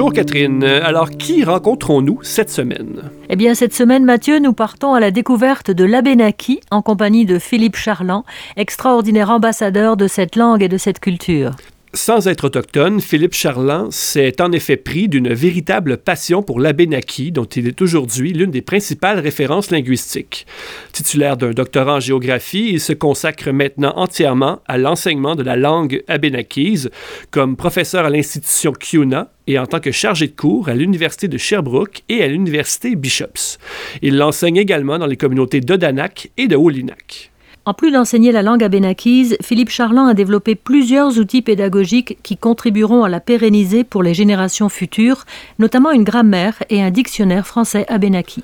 Bonjour Catherine. Alors, qui rencontrons-nous cette semaine? Eh bien, cette semaine, Mathieu, nous partons à la découverte de l'Abénaki en compagnie de Philippe Charland, extraordinaire ambassadeur de cette langue et de cette culture. Sans être autochtone, Philippe Charland s'est en effet pris d'une véritable passion pour l'Abénaki, dont il est aujourd'hui l'une des principales références linguistiques. Titulaire d'un doctorat en géographie, il se consacre maintenant entièrement à l'enseignement de la langue abénakise, comme professeur à l'institution CUNA et en tant que chargé de cours à l'Université de Sherbrooke et à l'Université Bishops. Il l'enseigne également dans les communautés d'Odanak et de Wolinak. En plus d'enseigner la langue abénakise, Philippe Charland a développé plusieurs outils pédagogiques qui contribueront à la pérenniser pour les générations futures, notamment une grammaire et un dictionnaire français abénaki.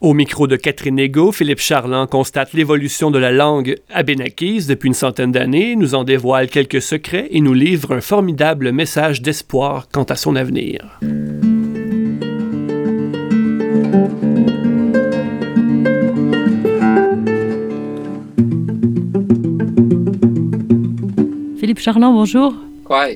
Au micro de Catherine Ego, Philippe Charland constate l'évolution de la langue abénakise depuis une centaine d'années, nous en dévoile quelques secrets et nous livre un formidable message d'espoir quant à son avenir. Philippe Charland, bonjour. Quoi?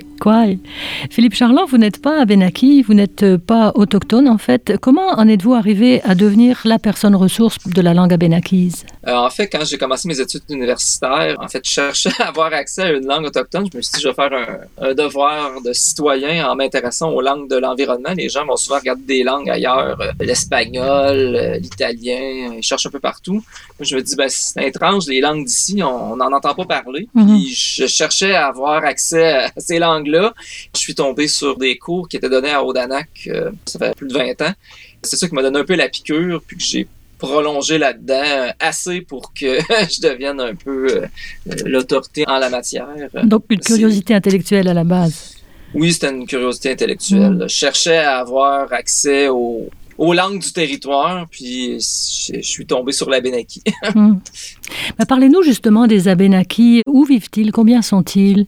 Philippe Charland, vous n'êtes pas abénaki, vous n'êtes pas autochtone en fait. Comment en êtes-vous arrivé à devenir la personne ressource de la langue abénakise? Euh, en fait, quand j'ai commencé mes études universitaires, en fait, je cherchais à avoir accès à une langue autochtone. Je me suis dit, je vais faire un, un devoir de citoyen en m'intéressant aux langues de l'environnement. Les gens vont souvent regarder des langues ailleurs, euh, l'espagnol, euh, l'italien, ils cherchent un peu partout. Moi, je me dis, ben, c'est étrange, les langues d'ici, on n'en entend pas parler. Mhm. Puis je cherchais à avoir accès à ces Je suis tombé sur des cours qui étaient donnés à Odanak, euh, ça fait plus de 20 ans. C'est ça qui m'a donné un peu la piqûre, puis que j'ai prolongé là-dedans euh, assez pour que je devienne un peu euh, euh, l'autorité en la matière. Donc une curiosité intellectuelle à la base. Oui, c'était une curiosité intellectuelle. Je cherchais à avoir accès aux, aux langues du territoire, puis je, suis tombé sur la Benaki. Hmm. Bah, Parlez-nous justement des Abénakis. Où vivent-ils? Combien sont-ils?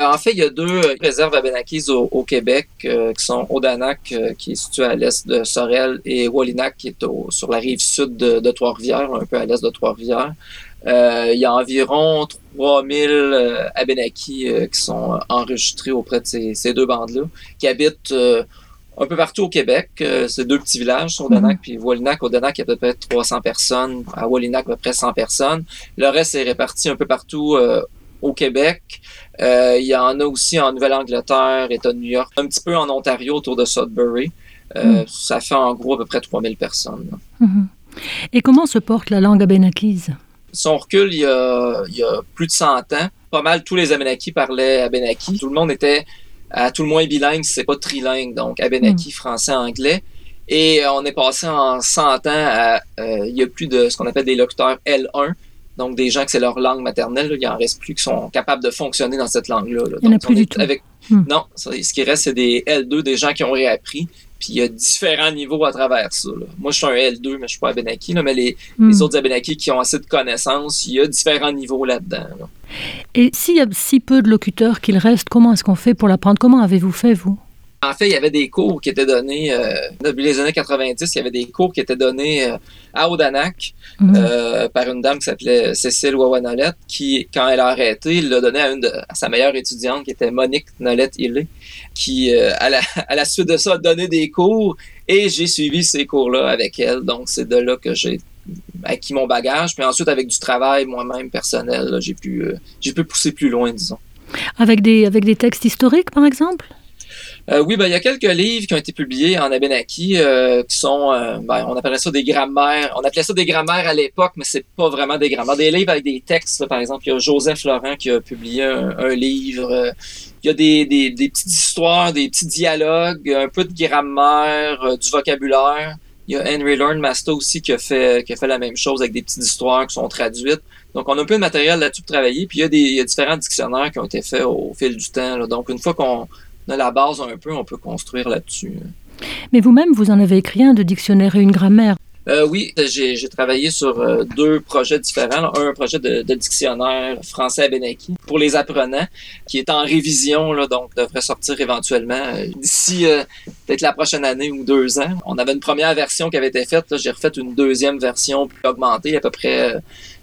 En fait, il y a deux euh, réserves abénakis au, au Québec, euh, qui sont Odanak, euh, qui est situé à l'est de Sorel, et Wallinac, qui est au- sur la rive sud de, de Trois-Rivières, un peu à l'est de Trois-Rivières. Euh, il y a environ 3000 euh, Abénakis euh, qui sont euh, enregistrés auprès de ces, ces deux bandes-là, qui habitent euh, un peu partout au Québec. Euh, c'est deux petits villages, sur Odanak puis Wallinac. Odanak, il y a à peu près 300 personnes. À Wallinac, à peu près 100 personnes. Le reste est réparti un peu partout euh, au Québec. Euh, il y en a aussi en Nouvelle-Angleterre, État de New York, un petit peu en Ontario autour de Sudbury. Euh, Ça fait en gros à peu près 3000 personnes. Mhm. Et comment se porte la langue abénakise? Si on recule il y, a, il y a plus de 100 ans, pas mal tous les Abénakis parlaient Abénaki. Tout le monde était à tout le moins bilingue, si c'est pas trilingue, donc Abénaki, français, anglais. Et euh, on est passé en 100 ans à, euh, il y a plus de ce qu'on appelle des locuteurs L1, donc des gens que c'est leur langue maternelle, là. il en reste plus qui sont capables de fonctionner dans cette langue-là. là. Il y en a plus on du tout. Avec... Hmm. Non, ça, ce qui reste, c'est des L2, des gens qui ont réappris. Puis il y a différents niveaux à travers ça. là. Moi, je suis un L2, mais je suis pas Abénaki, là, mais les, Hmm. les autres Abénakis qui ont assez de connaissances, il y a différents niveaux là-dedans. là. Et s'il y a si peu de locuteurs qu'il reste, comment est-ce qu'on fait pour l'apprendre? Comment avez-vous fait, vous? En fait, il y avait des cours qui étaient donnés, euh, depuis les années 90, il y avait des cours qui étaient donnés euh, à Odanak Mhm. euh, par une dame qui s'appelait Cécile Wawanolette, qui, quand elle a arrêté, il l'a donné à, une de, à sa meilleure étudiante, qui était Monique Nolette Hillé, qui, euh, à, la, à la suite de ça, a donné des cours, et j'ai suivi ces cours-là avec elle. Donc, c'est de là que j'ai acquis mon bagage. Puis ensuite, avec du travail moi-même personnel, j'ai pu, euh, j'ai pu pousser plus loin, disons. Avec des, avec des textes historiques, par exemple? Euh, oui, ben, il y a quelques livres qui ont été publiés en Abénaki euh, qui sont, euh, ben, on appelait ça des grammaires. On appelait ça des grammaires à l'époque, mais c'est pas vraiment des grammaires. Des livres avec des textes, par exemple, il y a Joseph Laurent qui a publié un, livre. il y a des, des, petites histoires, des petits dialogues, un peu de grammaire, du vocabulaire. Il y a Henry Masta aussi qui a fait qui a fait la même chose avec des petites histoires qui sont traduites. Donc on a un peu de matériel là-dessus pour travailler. Puis il y a des il y a différents dictionnaires qui ont été faits au fil du temps. Donc une fois qu'on a la base un peu, on peut construire là-dessus. Mais vous-même, vous en avez écrit un de dictionnaire et une grammaire. Euh, oui, j'ai travaillé sur euh, deux projets différents. Un projet de, dictionnaire français à Benaki pour les apprenants, qui est en révision, là, donc devrait sortir éventuellement euh, d'ici peut-être la prochaine année ou deux ans. On avait une première version qui avait été faite. J'ai refait une deuxième version plus augmentée, à peu près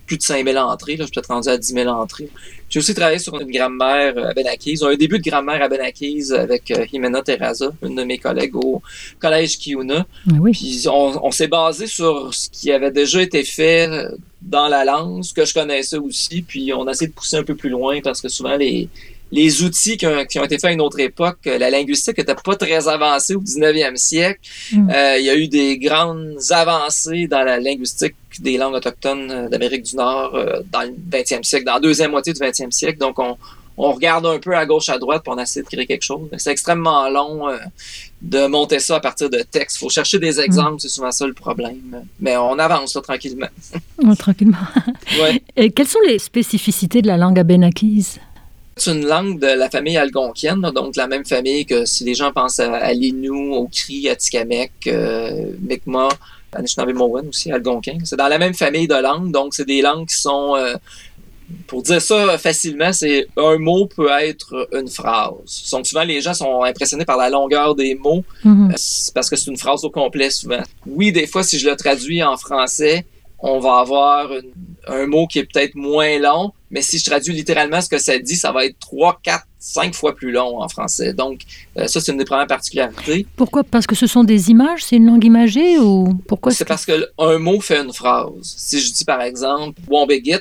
plus de 5000 entrées. Là, je suis peut-être rendu à 10 000 entrées. J'ai aussi travaillé sur une grammaire à Benakis. Un début de grammaire à Benakis avec euh, Jimena Terraza, une de mes collègues au collège Kiuna. Ah oui. Puis on, on s'est basé sur ce qui avait déjà été fait dans la langue, ce que je connaissais aussi. Puis on a essayé de pousser un peu plus loin parce que souvent les les outils qui ont, qui ont, été faits à une autre époque, la linguistique n'était pas très avancée au 19e siècle. Mm. Euh, il y a eu des grandes avancées dans la linguistique des langues autochtones euh, d'Amérique du Nord euh, dans le 20e siècle, dans la deuxième moitié du 20e siècle. Donc, on, on regarde un peu à gauche, à droite, puis on essaie de créer quelque chose. C'est extrêmement long de monter ça à partir de textes. Il faut chercher des exemples, mm. c'est souvent ça le problème. Mais on avance là, tranquillement. tranquillement. ouais. Et quelles sont les spécificités de la langue abénakise? C'est une langue de la famille algonquienne, donc la même famille que si les gens pensent à, à l'Innu, au Cri, à Tikamek, euh, Mi'kmaq, Anishinaabe aussi, algonquin. C'est dans la même famille de langues, donc c'est des langues qui sont, euh, pour dire ça facilement, c'est un mot peut être une phrase. Donc souvent les gens sont impressionnés par la longueur des mots mm-hmm. euh, parce que c'est une phrase au complet souvent. Oui, des fois si je le traduis en français, on va avoir un mot qui est peut-être moins long, mais si je traduis littéralement ce que ça dit, ça va être trois, quatre, cinq fois plus long en français. Donc, euh, ça, c'est une des premières particularités. Pourquoi? Parce que ce sont des images? C'est une langue imagée ou pourquoi? C'est parce qu'un mot fait une phrase. Si je dis, par exemple, Wombegit,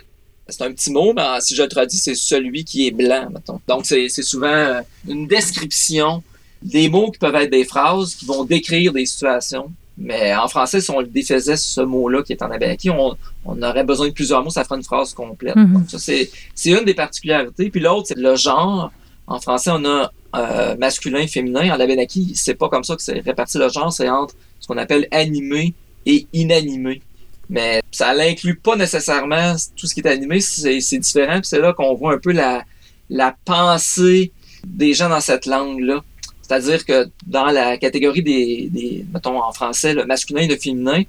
c'est un petit mot, mais si je le traduis, c'est celui qui est blanc, mettons. Donc, c'est souvent une description des mots qui peuvent être des phrases qui vont décrire des situations mais en français, si on le défaisait ce mot-là qui est en abénaki, on, on aurait besoin de plusieurs mots, ça ferait une phrase complète. Mhm. ça, c'est, une des particularités. Puis l'autre, c'est le genre. En français, on a euh, masculin et féminin. En abénaki, c'est pas comme ça que c'est réparti le genre, c'est entre ce qu'on appelle animé et inanimé. Mais ça n'inclut pas nécessairement tout ce qui est animé, c'est, c'est différent. Puis c'est là qu'on voit un peu la, la pensée des gens dans cette langue-là. C'est-à-dire que dans la catégorie des, des mettons en français, le masculin et le féminin,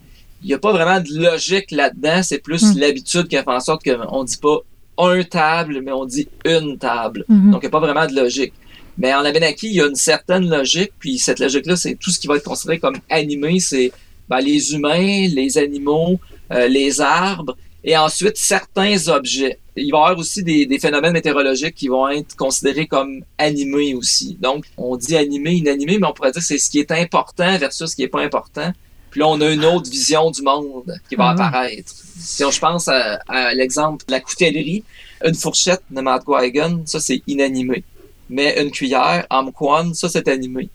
il n'y a pas vraiment de logique là-dedans. C'est plus hmm. l'habitude qui fait en sorte qu'on ne dit pas un table, mais on dit une table. Hmm. Donc, il n'y a pas vraiment de logique. Mais en Abenaki, il y a une certaine logique, puis cette logique-là, c'est tout ce qui va être considéré comme animé, c'est ben, les humains, les animaux, euh, les arbres, et ensuite certains objets il va y avoir aussi des, phénomènes météorologiques qui vont être considérés comme animés aussi. Donc, on dit animé, inanimé, mais on pourrait dire que c'est ce qui est important versus ce qui n'est pas important. Puis là, on a une autre vision du monde qui va ah. apparaître. Si je pense à, l'exemple de la coutellerie, une fourchette de Matgwagon, ça c'est inanimé. Mais une cuillère, Amquan, ça c'est animé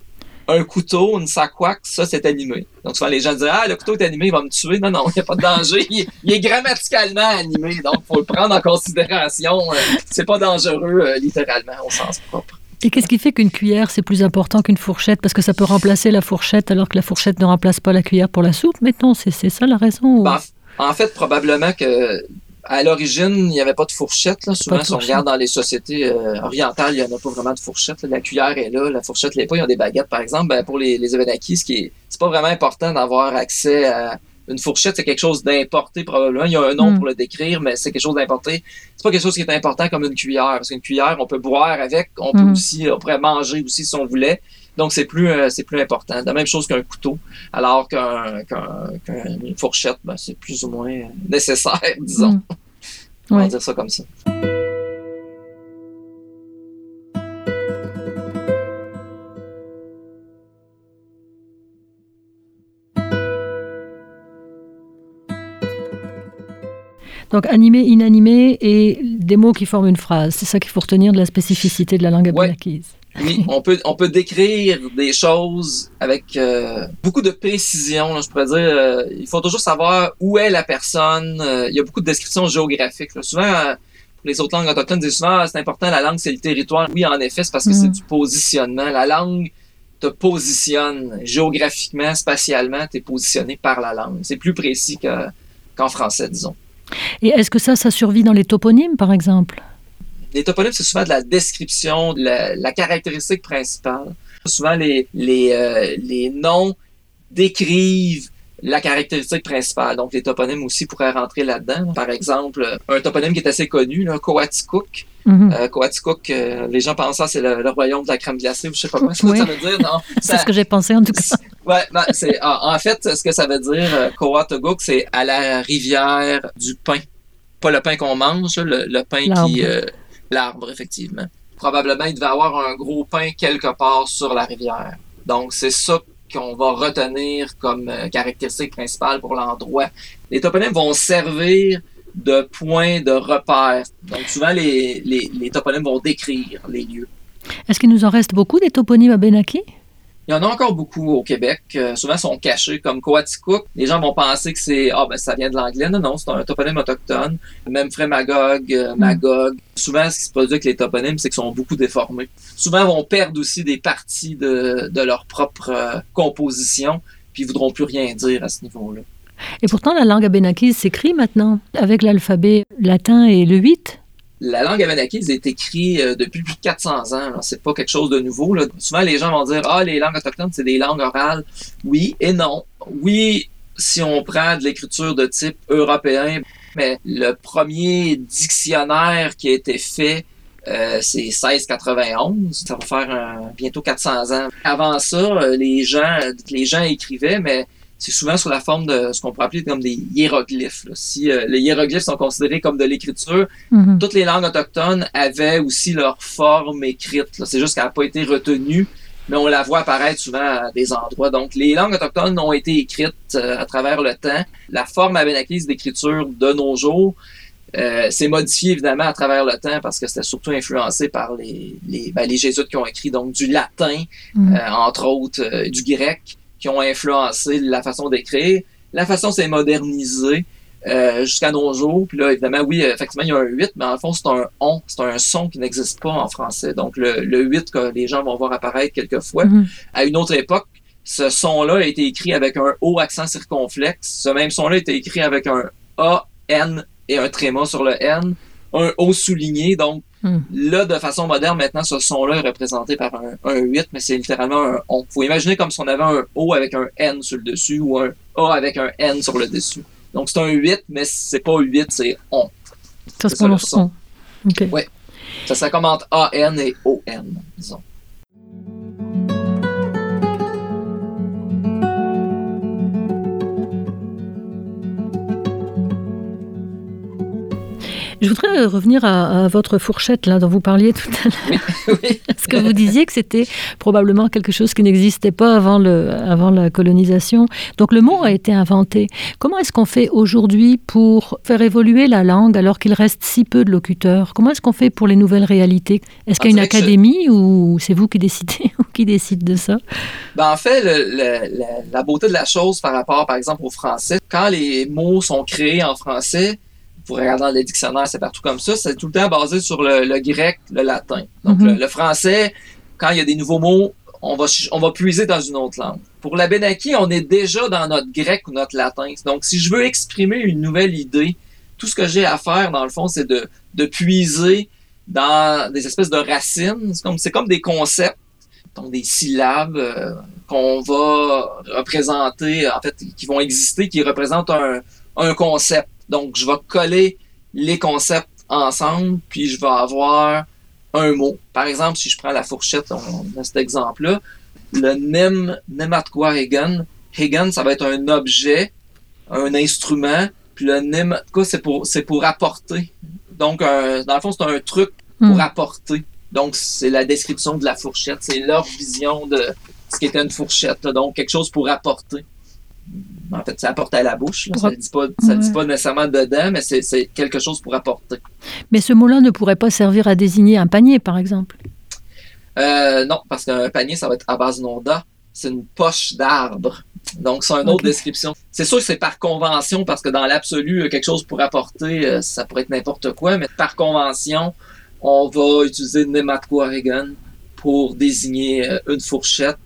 un couteau, une sakwak, ça, c'est animé. Donc, souvent, les gens disent Ah, le couteau est animé, il va me tuer. Non, non, il n'y a pas de danger. Il, est grammaticalement animé. Donc, il faut le prendre en considération. Euh, c'est pas dangereux, euh, littéralement, au sens propre. Et qu'est-ce qui fait qu'une cuillère, c'est plus important qu'une fourchette? Parce que ça peut remplacer la fourchette alors que la fourchette ne remplace pas la cuillère pour la soupe. Mais non, c'est ça la raison ben, En fait, probablement que à l'origine, il n'y avait pas de fourchette. Là. Souvent, si on regarde dans les sociétés euh, orientales, il n'y en a pas vraiment de fourchette. La cuillère est là, la fourchette l'est pas. Ils ont des baguettes, par exemple. Ben, pour les, les ce qui est, c'est pas vraiment important d'avoir accès à une fourchette. C'est quelque chose d'importé, probablement. Il y a un nom hmm. pour le décrire, mais c'est quelque chose d'importé. C'est pas quelque chose qui est important comme une cuillère. Parce qu'une cuillère, on peut boire avec. On peut hmm. aussi, on pourrait manger aussi si on voulait. Donc, c'est plus, euh, c'est plus important. La même chose qu'un couteau, alors qu'une fourchette, ben, c'est plus ou moins nécessaire, disons. Mm. On va dire ça comme ça. Donc animé, inanimé et des mots qui forment une phrase. C'est ça qu'il faut retenir de la spécificité de la langue abénakise. Oui, on peut, on peut décrire des choses avec euh, beaucoup de précision. je pourrais dire, euh, il faut toujours savoir où est la personne. Euh, il y a beaucoup de descriptions géographiques. Souvent, pour les autres langues autochtones, disent souvent, ah, c'est important, la langue, c'est le territoire. Oui, en effet, c'est parce que c'est mm. du positionnement. La langue te positionne géographiquement, spatialement, tu es positionné par la langue. C'est plus précis qu'en français, disons. Et est-ce que ça, ça survit dans les toponymes, par exemple? Les toponymes, c'est souvent de la description, de la, caractéristique principale. Souvent, les, les, euh, les noms décrivent la caractéristique principale. Donc, les toponymes aussi pourraient rentrer là-dedans. Par exemple, un toponyme qui est assez connu, là, Coaticook. Mm -hmm. les gens pensent que c'est le, royaume de la crème glacée ou je sais pas quoi ça veut dire. Non, c'est ce que j'ai pensé en tout cas. Ouais, ben, c'est en, fait ce que ça veut dire Coaticook, c'est à la rivière du pain. Pas le pain qu'on mange, le, pain qui l'arbre effectivement. Probablement il devait avoir un gros pain quelque part sur la rivière. Donc c'est ça qu'on va retenir comme euh, caractéristique principale pour l'endroit. Les toponymes vont servir de point de repère. Donc souvent, les, les, toponymes vont décrire les lieux. Est-ce qu'il nous en reste beaucoup des toponymes à Benaki? Il y en a encore beaucoup au Québec. Euh, souvent, sont cachés comme Coaticook. Les gens vont penser que c'est ah ben ça vient de l'anglais. Non, non, c'est un toponyme autochtone. Même Frémagog, euh, mm. Magog. Souvent, ce qui se produit avec les toponymes, c'est qu'ils sont beaucoup déformés. Souvent, ils vont perdre aussi des parties de, de leur propre euh, composition, puis ils voudront plus rien dire à ce niveau-là. Et pourtant, la langue abénakise s'écrit maintenant avec l'alphabet latin et le 8 la langue abenakise est écrite euh, depuis plus de 400 ans. C'est pas quelque chose de nouveau. Souvent, les gens vont dire Ah, les langues autochtones, c'est des langues orales. Oui et non. Oui, si on prend de l'écriture de type européen, mais le premier dictionnaire qui a été fait, euh, c'est 1691. Ça va faire bientôt 400 ans. Avant ça, euh, les gens, les gens écrivaient, mais c'est souvent sous la forme de ce qu'on pourrait appeler comme des hiéroglyphes. Si euh, les hiéroglyphes sont considérés comme de l'écriture, mhm. toutes les langues autochtones avaient aussi leur forme écrite. C'est juste qu'elle n'a pas été retenue, mais on la voit apparaître souvent à des endroits. Donc, les langues autochtones ont été écrites euh, à travers le temps. La forme abénakise d'écriture de nos jours euh, s'est modifiée évidemment à travers le temps parce que c'était surtout influencé par les, les, ben, les jésuites qui ont écrit donc du latin, mhm. entre autres du grec qui ont influencé la façon d'écrire. La façon s'est modernisée euh, jusqu'à nos jours. Puis là, évidemment, oui, effectivement, il y a un 8, mais en fond, c'est un on, c'est un son qui n'existe pas en français. Donc, le, le 8 que les gens vont voir apparaître quelquefois. Mm-hmm. À une autre époque, ce son-là a été écrit avec un O accent circonflexe. Ce même son-là a été écrit avec un A, N et un tréma sur le N. Un O souligné, donc Hmm. Là, de façon moderne, maintenant, ce son-là est représenté par un, 8, mais c'est littéralement un on. Faut imaginer comme si on avait un O avec un N sur le dessus ou un A avec un N sur le dessus. Donc, c'est un 8, mais c'est pas 8, c'est on. Ça se prononce on. Oui. Ça, ça commente A-N et O-N, disons. Je voudrais revenir à, votre fourchette là dont vous parliez tout à l'heure. Parce que vous disiez que c'était probablement quelque chose qui n'existait pas avant, le, avant la colonisation. Donc le mot a été inventé. Comment est-ce qu'on fait aujourd'hui pour faire évoluer la langue alors qu'il reste si peu de locuteurs? Comment est-ce qu'on fait pour les nouvelles réalités? Est-ce qu'il y a une ah, académie ou c'est vous qui décidez ou qui décide de ça? Ben, En fait, la beauté de la chose par rapport, par exemple, au français, quand les mots sont créés en français, pour regarder dans les dictionnaires, c'est partout comme ça. C'est tout le temps basé sur le, grec, le latin. Donc, mhm. le, français, quand il y a des nouveaux mots, on va, on va puiser dans une autre langue. Pour la Benaki, on est déjà dans notre grec ou notre latin. Donc, si je veux exprimer une nouvelle idée, tout ce que j'ai à faire, dans le fond, c'est de, de puiser dans des espèces de racines. C'est comme, comme des concepts, donc des syllabes euh, qu'on va représenter, en fait, qui vont exister, qui représentent un, un concept. Donc, je vais coller les concepts ensemble, puis je vais avoir un mot. Par exemple, si je prends la fourchette, on a cet exemple-là, le nem, nematqua Hagen, Hagen, ça va être un objet, un instrument, puis le nematqua, c'est pour, c'est pour apporter. Donc, dans le fond, c'est un truc pour hmm. apporter. Donc, c'est la description de la fourchette. C'est leur vision de ce qu'était une fourchette. Donc, quelque chose pour apporter en fait, ça apporte à la bouche. Ça ne dit, pas, dit pas nécessairement dedans, mais c'est quelque chose pour apporter. Mais ce mot-là ne pourrait pas servir à désigner un panier, par exemple? Euh, non, parce qu'un panier, ça va être à base nonda. C'est une poche d'arbre. Donc, c'est une autre description. C'est sûr que c'est par convention, parce que dans l'absolu, quelque chose pour apporter, euh, ça pourrait être n'importe quoi, mais par convention, on va utiliser Nematquaregan pour désigner euh, une fourchette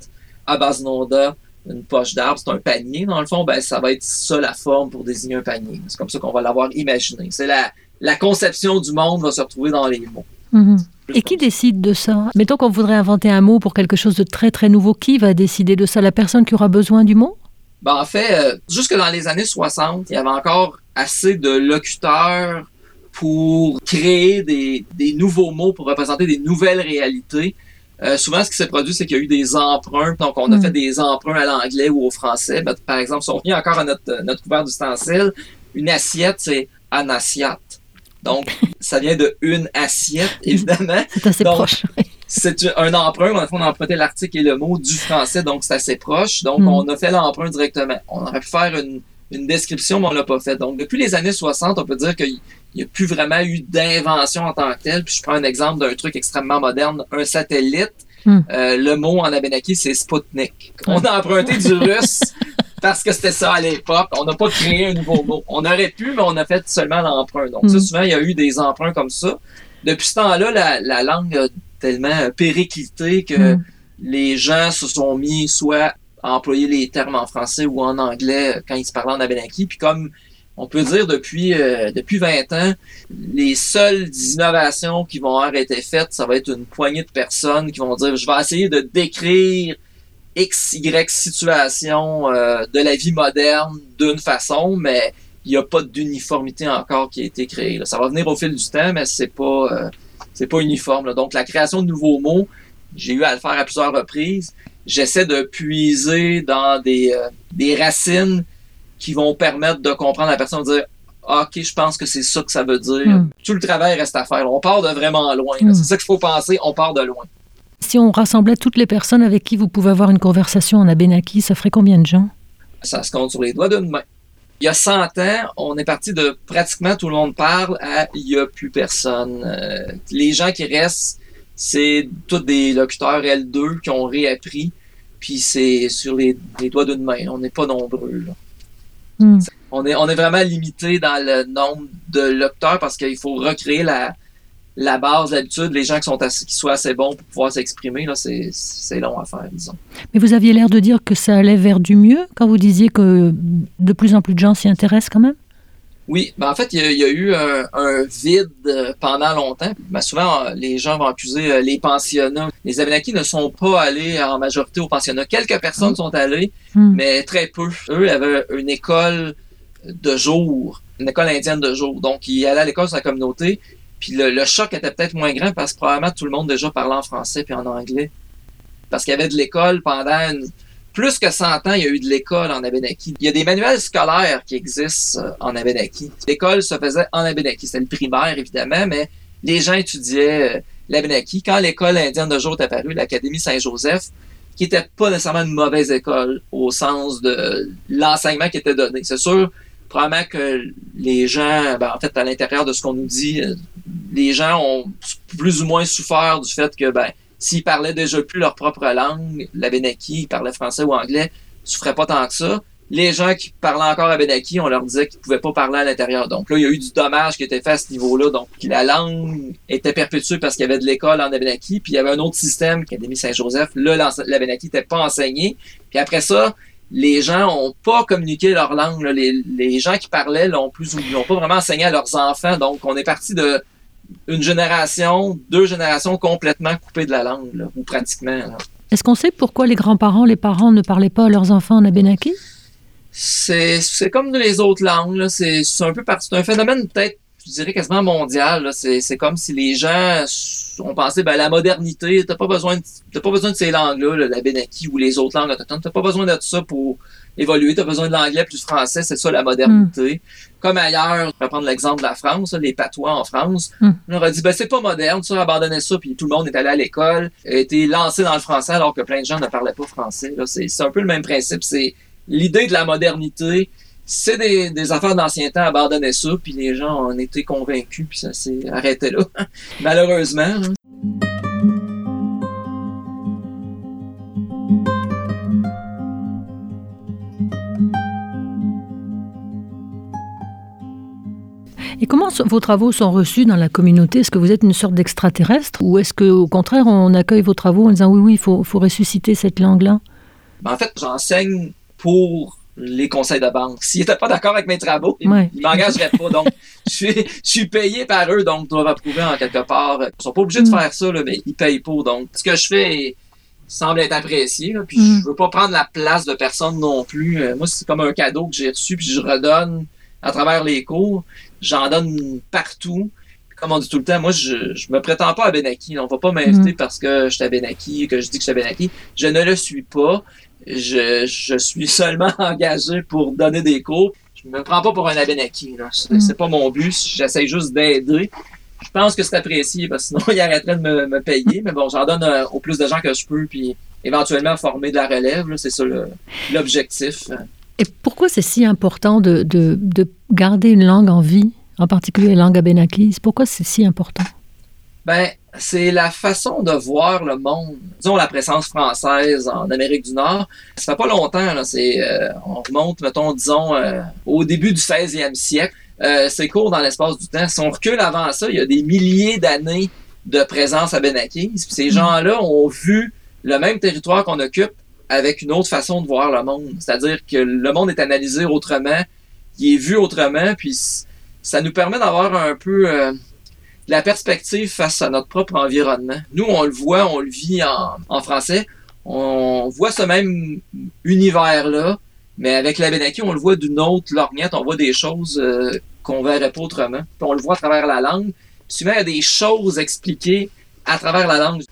à base nonda une poche d'arbre, c'est un panier, dans le fond, ben, ça va être ça la forme pour désigner un panier. C'est comme ça qu'on va l'avoir imaginé. C'est la, la conception du monde va se retrouver dans les mots. Mhm. Et qui décide de ça? Mettons qu'on voudrait inventer un mot pour quelque chose de très très nouveau. Qui va décider de ça? La personne qui aura besoin du mot? Ben, En fait, euh, jusque dans les années 60, il y avait encore assez de locuteurs pour créer des, des nouveaux mots, pour représenter des nouvelles réalités. Euh, souvent, ce qui s'est produit, c'est qu'il y a eu des emprunts. Donc, on a Mm. fait des emprunts à l'anglais ou au français. Ben, par exemple, si on revient encore à notre, notre couvert d'ustensile, une assiette, c'est un assiette. Donc, ça vient de une assiette, évidemment. C'est assez Donc, proche. C'est un emprunt. En fait, on a emprunté l'article et le mot du français, donc c'est assez proche. Donc, Mm. on a fait l'emprunt directement. On aurait pu faire une, une description, mais on l'a pas fait. Donc, depuis les années 60, on peut dire qu'il n'y a plus vraiment eu d'invention en tant que telle. Puis, je prends un exemple d'un truc extrêmement moderne, un satellite. Mm. Euh, le mot en abénaki, c'est Sputnik. On a emprunté du russe parce que c'était ça à l'époque. On n'a pas créé un nouveau mot. On aurait pu, mais on a fait seulement l'emprunt. Donc, ça, Mm. souvent, il y a eu des emprunts comme ça. Depuis ce temps-là, la, la langue a tellement périclité que Mm. les gens se sont mis soit à employer les termes en français ou en anglais quand ils se parlaient en abénaki. Puis comme on peut dire depuis, euh, depuis 20 ans, les seules innovations qui vont avoir été faites, ça va être une poignée de personnes qui vont dire je vais essayer de décrire X, Y situation euh, de la vie moderne d'une façon, mais il n'y a pas d'uniformité encore qui a été créée. Ça va venir au fil du temps, mais c'est pas euh, c'est pas uniforme. Donc la création de nouveaux mots, j'ai eu à le faire à plusieurs reprises. J'essaie de puiser dans des, euh, des racines qui vont permettre de comprendre la personne, de dire Ah, ok, je pense que c'est ça que ça veut dire. Mm. Tout le travail reste à faire. On part de vraiment loin. là. Mm. C'est ça qu'il faut penser. On part de loin. Si on rassemblait toutes les personnes avec qui vous pouvez avoir une conversation en abénaki, ça ferait combien de gens? Ça se compte sur les doigts d'une main. Il y a 100 ans, on est parti de pratiquement tout le monde parle à il n'y a plus personne. Euh, les gens qui restent, c'est tous des locuteurs L2 qui ont réappris, puis c'est sur les, les doigts d'une main. On n'est pas nombreux. là. Hmm. On, est, on est vraiment limité dans le nombre de locuteurs parce qu'il faut recréer la, la base, l'habitude, les gens qui, sont assez, qui soient assez bons pour pouvoir s'exprimer, là, c'est, c'est long à faire, disons. Mais vous aviez l'air de dire que ça allait vers du mieux quand vous disiez que de plus en plus de gens s'y intéressent quand même? Oui, ben en fait, il y, a- il y a eu un, un vide euh, pendant longtemps. Ben souvent, euh, les gens vont accuser euh, les pensionnats. Les Abénakis ne sont pas allés en majorité au pensionnat. Quelques personnes sont allées, Hmm. mais très peu. Eux avaient une école de jour, une école indienne de jour. Donc, ils allaient à l'école de sa communauté. Puis le, le choc était peut-être moins grand parce que probablement tout le monde déjà parlait en français puis en anglais. Parce qu'il y avait de l'école pendant une- plus que 100 ans, il y a eu de l'école en Abénaki. Il y a des manuels scolaires qui existent euh, en Abénaki. L'école se faisait en Abénaki. C'était le primaire, évidemment, mais les gens étudiaient euh, l'Abénaki. Quand l'école indienne de jour est apparue, l'Académie Saint-Joseph, qui était pas nécessairement une mauvaise école au sens de l'enseignement qui était donné. C'est sûr, probablement que les gens, ben, en fait, à l'intérieur de ce qu'on nous dit, euh, les gens ont plus ou moins souffert du fait que, ben, s'ils parlaient déjà plus leur propre langue, l'Abénaki, ils parlaient français ou anglais, ils souffraient pas tant que ça. Les gens qui parlaient encore Abénaki, on leur disait qu'ils pouvaient pas parler à l'intérieur. Donc là, il y a eu du dommage qui était fait à ce niveau-là. Donc la langue était perpétuée parce qu'il y avait de l'école en Abénaki, puis il y avait un autre système, l'Académie Saint-Joseph. Là, l'Abénaki n'était pas enseigné. Puis après ça, les gens ont pas communiqué leur langue. Les, gens qui parlaient l'ont plus ou l'ont pas vraiment enseigné à leurs enfants. Donc on est parti de une génération, deux générations complètement coupées de la langue, là, ou pratiquement. Est-ce qu'on sait pourquoi les grands-parents, les parents ne parlaient pas à leurs enfants en abénaki? C'est c'est comme les autres langues. là. C'est un peu c'est un phénomène peut-être, je dirais quasiment mondial. là. C'est c'est comme si les gens ont pensé ben la modernité, t'as pas besoin de, pas besoin de ces langues-là, là, la Benaki ou les autres langues autochtones, t'as pas besoin de ça pour évoluer. T'as besoin de l'anglais plus français, c'est ça la modernité. Comme ailleurs, je vais prendre l'exemple de la France, les patois en France. Mm. On leur a dit ben c'est pas moderne, ça, abandonnez ça, puis tout le monde est allé à l'école, a été lancé dans le français alors que plein de gens ne parlaient pas français. là. C'est c'est un peu le même principe. C'est l'idée de la modernité, c'est des, des affaires d'ancien temps, abandonner ça, puis les gens en étaient convaincus, puis ça s'est arrêté là. Malheureusement. hein. Et comment vos travaux sont reçus dans la communauté? Est-ce que vous êtes une sorte d'extraterrestre ou est-ce qu'au contraire on accueille vos travaux en disant oui, oui, il faut, faut ressusciter cette langue-là? Ben, en fait, j'enseigne pour les conseils de banque. S'ils n'étaient pas d'accord avec mes travaux, ils, ils m'engageraient pas. Donc, je suis, je suis payé par eux, donc ils doivent approuver en quelque part. Ils sont pas obligés de Mm. faire ça, là, mais ils payent pas. Donc, ce que je fais semble être apprécié. là, puis Mm. je veux pas prendre la place de personne non plus. Euh, moi, c'est comme un cadeau que j'ai reçu, puis je redonne à travers les cours. J'en donne partout. Comme on dit tout le temps, moi, je, je me prétends pas à Benaki. On va pas m'inviter Mm. parce que je suis à Benaki, que je dis que je suis à Benaki. Je ne le suis pas. Je, je suis seulement engagé pour donner des cours. Je me prends pas pour un Abenaki. là. C'est Mm. c'est pas mon but. J'essaie juste d'aider. Je pense que c'est apprécié parce que sinon, il arrêterait de me, me payer. Mais bon, j'en donne euh, au plus de gens que je peux. Puis éventuellement former de la relève. C'est ça l'objectif. Et pourquoi c'est si important de, de, de garder une langue en vie, en particulier la langue abénakise? Pourquoi c'est si important? Ben, c'est la façon de voir le monde. Disons la présence française en Amérique du Nord. Ça fait pas longtemps, là. C'est, euh, on remonte, mettons, disons, euh, au début du 16e siècle. Euh, c'est court dans l'espace du temps. Si on recule avant ça, il y a des milliers d'années de présence à Benakis. Puis ces gens-là ont vu le même territoire qu'on occupe avec une autre façon de voir le monde. C'est-à-dire que le monde est analysé autrement, il est vu autrement, puis ça nous permet d'avoir un peu euh, la perspective face à notre propre environnement. Nous, on le voit, on le vit en, en français, on voit ce même univers-là, mais avec la Benaki, on le voit d'une autre lorgnette, on voit des choses euh, qu'on verrait pas autrement. Puis on le voit à travers la langue. Puis souvent, il y a des choses expliquées à travers la langue.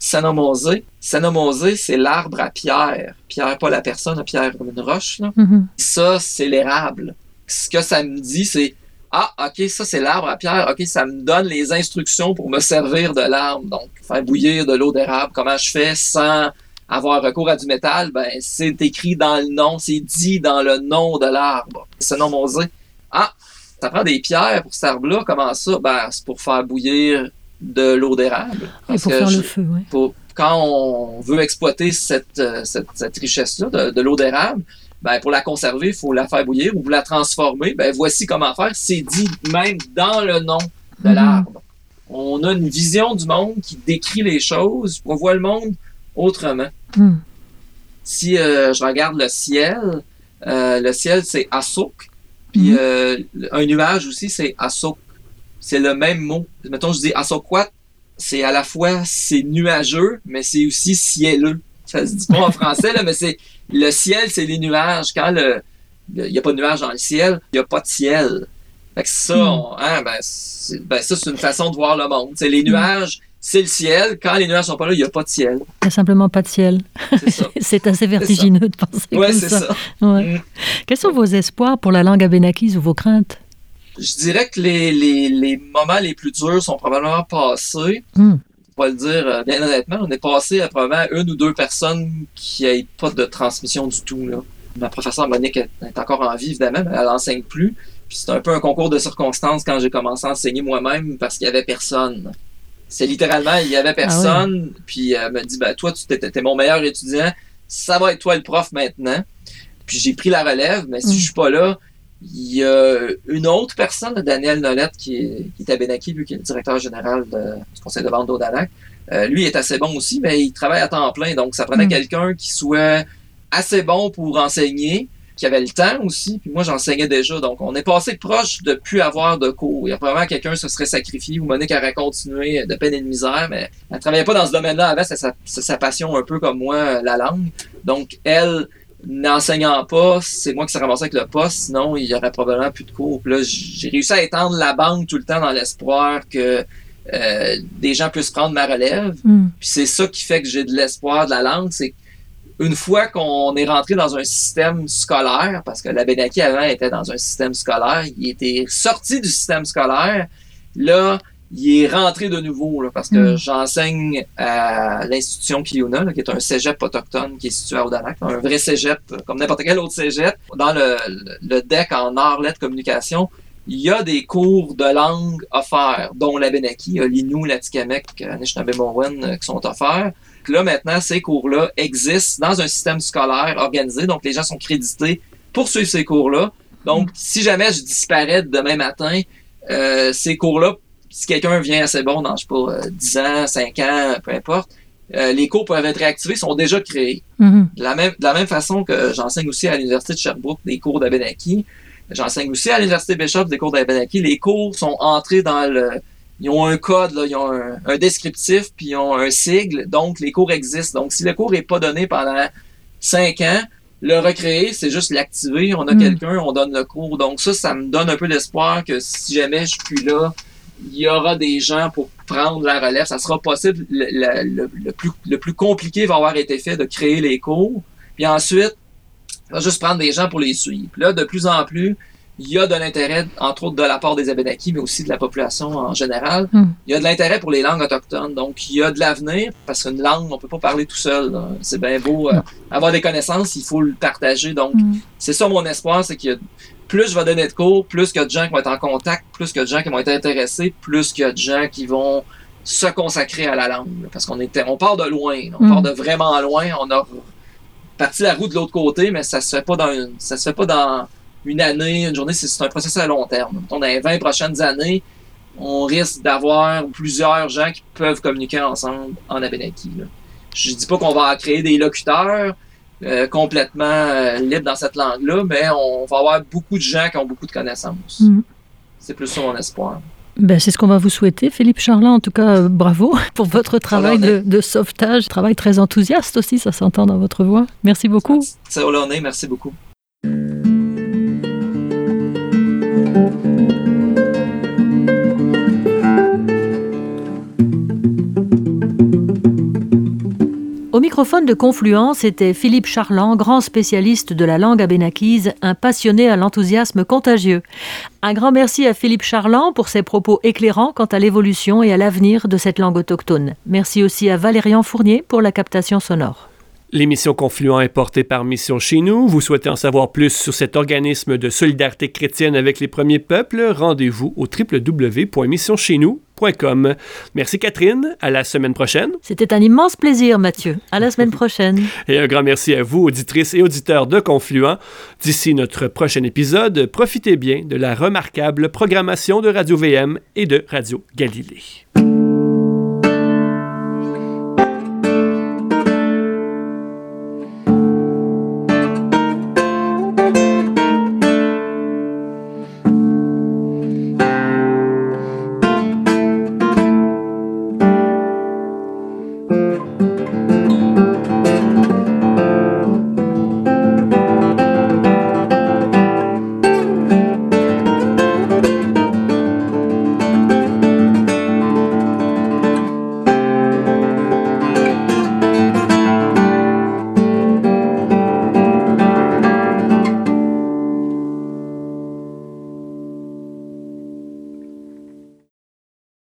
Sanomosé. Sanomosé, c'est l'arbre à pierre. Pierre, pas la personne, la pierre comme une roche. Là. Mhm. Ça, c'est l'érable. Ce que ça me dit, c'est Ah, ok, ça c'est l'arbre à pierre. Ok, ça me donne les instructions pour me servir de l'arbre. Donc, faire bouillir de l'eau d'érable. Comment je fais sans avoir recours à du métal? Ben, c'est écrit dans le nom, c'est dit dans le nom de l'arbre. C'est nom mosé. Ah, ça prend des pierres pour cet arbre-là? Comment ça? Ben, c'est pour faire bouillir de l'eau d'érable. Parce pour faire je- le feu, oui. pour- quand on veut exploiter cette, euh, cette, cette richesse-là de, de l'eau d'érable, ben, pour la conserver, il faut la faire bouillir ou la transformer. Ben, voici comment faire. C'est dit même dans le nom de Mhm. l'arbre. On a une vision du monde qui décrit les choses. On voit le monde autrement. Hmm. Si euh, je regarde le ciel, euh, le ciel, c'est Asok. Puis Mhm. euh, un nuage aussi, c'est Asok. C'est le même mot. Mettons, je dis Asokwat, c'est à la fois, c'est nuageux, mais c'est aussi cieleux. Ça se dit pas en français, là, mais c'est le ciel, c'est les nuages. Quand le il n'y a pas de nuages dans le ciel, il n'y a pas de ciel. Fait que ça, Hmm. on- hein, ben, c'est, ben, ça, c'est une façon de voir le monde. C'est Hmm. les nuages, c'est le ciel. Quand les nuages sont pas là, il n'y a pas de ciel. Il n'y a simplement pas de ciel. C'est assez vertigineux de penser Ouais, comme c'est ça. ça. Ouais. Mm. Quels sont vos espoirs pour la langue abénakise ou vos craintes? Je dirais que les, les, les moments les plus durs sont probablement passés. Hmm. On va le dire euh, bien honnêtement. On est passé à probablement une ou deux personnes qui n'aient pas de transmission du tout. Là. Ma professeure Monique est encore en vie, évidemment, mais elle enseigne plus. Puis c'est un peu un concours de circonstances quand j'ai commencé à enseigner moi-même parce qu'il y avait personne. C'est littéralement, il y avait personne. Puis elle me dit, ben, toi, tu t'es, t'es mon meilleur étudiant. Ça va être toi le prof maintenant. Puis j'ai pris la relève, mais si Mm. je suis pas là, il y a une autre personne, Daniel Nolette, qui est, qui est à Benaki, lui, qui est le directeur général de- du conseil de vente d'Odanak. Euh, lui est assez bon aussi, mais il travaille à temps plein. Donc, ça prenait Mm. quelqu'un qui soit assez bon pour enseigner, qui avait le temps aussi. Puis moi, j'enseignais déjà. Donc, on est passé proche de plus avoir de cours. Il y a probablement quelqu'un qui se serait sacrifié ou Monique aurait continué de peine et de misère, mais elle travaillait pas dans ce domaine-là avant. C'est sa, sa passion un peu comme moi, la langue. Donc, elle, n'enseignant pas, c'est moi qui s'est ramassé avec le poste, sinon il y aurait probablement plus de cours. Puis là, j'ai réussi à étendre la banque tout le temps dans l'espoir que euh, des gens puissent prendre ma relève. Hmm. Puis c'est ça qui fait que j'ai de l'espoir de la langue, c'est une fois qu'on est rentré dans un système scolaire, parce que la Benaki avant était dans un système scolaire, il était sorti du système scolaire, là, il est rentré de nouveau, là, parce que Mm. j'enseigne à l'institution Kiuna, là, qui est un cégep autochtone qui est situé à Odanak, un vrai cégep, comme n'importe quel autre cégep. Dans le, le- deck en art, lettres, communication, il y a des cours de langue offerts, dont la Benaki, il y a l'Innu, l'Atikamek, Anishinaabe-Mowen, euh, qui sont offerts. Là, maintenant, ces cours-là existent dans un système scolaire organisé, donc les gens sont crédités pour suivre ces cours-là. Donc, si jamais je disparais demain matin, euh, ces cours-là, si quelqu'un vient assez bon dans, je sais pas, euh, 10 ans, 5 ans, peu importe, euh, les cours peuvent être réactivés, sont déjà créés. Mhm. De, la même, de la même façon que j'enseigne aussi à l'Université de Sherbrooke des cours d'Abenaki, j'enseigne aussi à l'Université Bishop des cours d'Abenaki. Les cours sont entrés dans le... Ils ont un code, là, ils ont un, un descriptif, puis ils ont un sigle, donc les cours existent. Donc si le cours n'est pas donné pendant cinq ans, le recréer, c'est juste l'activer. On a Mm. quelqu'un, on donne le cours. Donc ça, ça me donne un peu d'espoir que si jamais je suis là, il y aura des gens pour prendre la relève. Ça sera possible. Le, le- le- le plus, le plus compliqué va avoir été fait de créer les cours. Puis ensuite, on va juste prendre des gens pour les suivre. Puis là, de plus en plus, il y a de l'intérêt, entre autres de la part des Abénakis, mais aussi de la population en général. Mm. Il y a de l'intérêt pour les langues autochtones. Donc, il y a de l'avenir, parce qu'une langue, on peut pas parler tout seul. C'est bien beau euh, avoir des connaissances, il faut le partager. Donc, Mm. c'est ça mon espoir, c'est qu'il y a plus je vais donner de cours, plus qu'il y a de gens qui vont être en contact, plus qu'il y a de gens qui vont être intéressés, plus qu'il y a de gens qui vont se consacrer à la langue. Parce qu'on était, on part de loin, on Mm. part de vraiment loin. On a parti la roue de l'autre côté, mais ça se fait pas dans une, ça se fait pas dans une année, une journée. C'est un processus à long terme. Dans les 20 prochaines années, on risque d'avoir plusieurs gens qui peuvent communiquer ensemble en Abenaki. là. Je dis pas qu'on va créer des locuteurs euh, complètement euh, libres dans cette langue-là, mais on va avoir beaucoup de gens qui ont beaucoup de connaissances. Mm. C'est plus ça mon espoir. Ben, c'est ce qu'on va vous souhaiter, Philippe Charland. En tout cas, euh, bravo pour votre travail de, de sauvetage, travail très enthousiaste aussi, ça s'entend dans votre voix. Merci beaucoup. Nez, merci beaucoup. Au microphone de Confluence était Philippe Charland, grand spécialiste de la langue abénakise, un passionné à l'enthousiasme contagieux. Un grand merci à Philippe Charland pour ses propos éclairants quant à l'évolution et à l'avenir de cette langue autochtone. Merci aussi à Valérian Fournier pour la captation sonore. L'émission Confluent est portée par Mission Chez nous. Vous souhaitez en savoir plus sur cet organisme de solidarité chrétienne avec les premiers peuples? Rendez-vous au www.missioncheznous.com. Merci Catherine. À la semaine prochaine. C'était un immense plaisir, Mathieu. À la semaine prochaine. Et un grand merci à vous, auditrices et auditeurs de Confluent. D'ici notre prochain épisode, profitez bien de la remarquable programmation de Radio VM et de Radio Galilée.